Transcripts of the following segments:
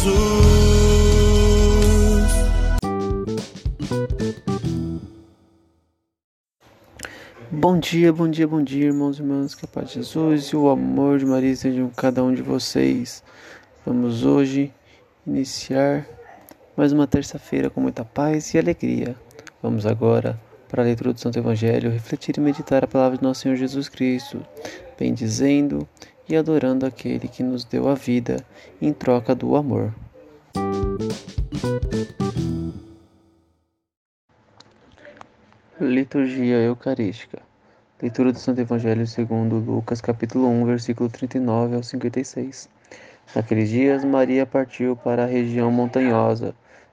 Jesus. Bom dia, bom dia, bom dia, irmãos e irmãs, que a paz de Jesus e o amor de Maria estejam cada um de vocês. Vamos hoje iniciar mais uma terça-feira com muita paz e alegria. Vamos agora para a leitura do Santo Evangelho, refletir e meditar a palavra de nosso Senhor Jesus Cristo, bendizendo e adorando aquele que nos deu a vida em troca do amor. Liturgia Eucarística. Leitura do Santo Evangelho segundo Lucas, capítulo 1, versículo 39 ao 56. Naqueles dias, Maria partiu para a região montanhosa,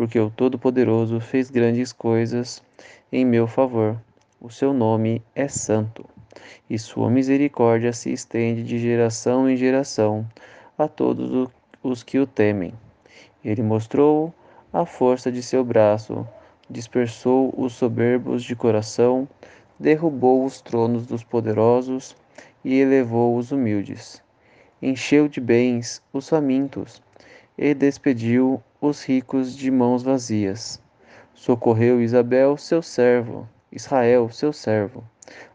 porque o Todo-Poderoso fez grandes coisas em meu favor. O seu nome é santo, e sua misericórdia se estende de geração em geração a todos os que o temem. Ele mostrou a força de seu braço, dispersou os soberbos de coração, derrubou os tronos dos poderosos e elevou os humildes. Encheu de bens os famintos e despediu os ricos de mãos vazias. Socorreu Isabel, seu servo, Israel, seu servo,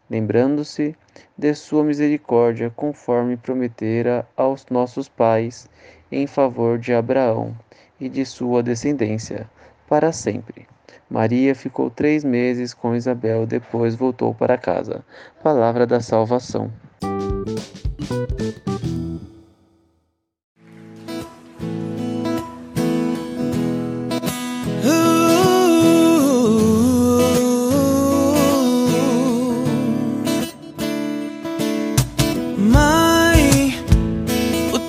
lembrando-se de sua misericórdia, conforme prometera aos nossos pais, em favor de Abraão e de sua descendência, para sempre. Maria ficou três meses com Isabel, depois voltou para casa. Palavra da salvação.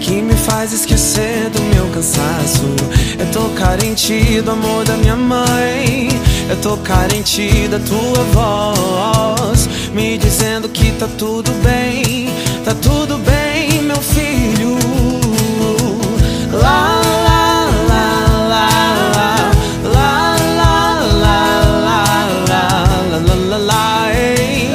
Que me faz esquecer do meu cansaço. Eu tô carente do amor da minha mãe. tocar em ti da tua voz, me dizendo que tá tudo bem, tá tudo bem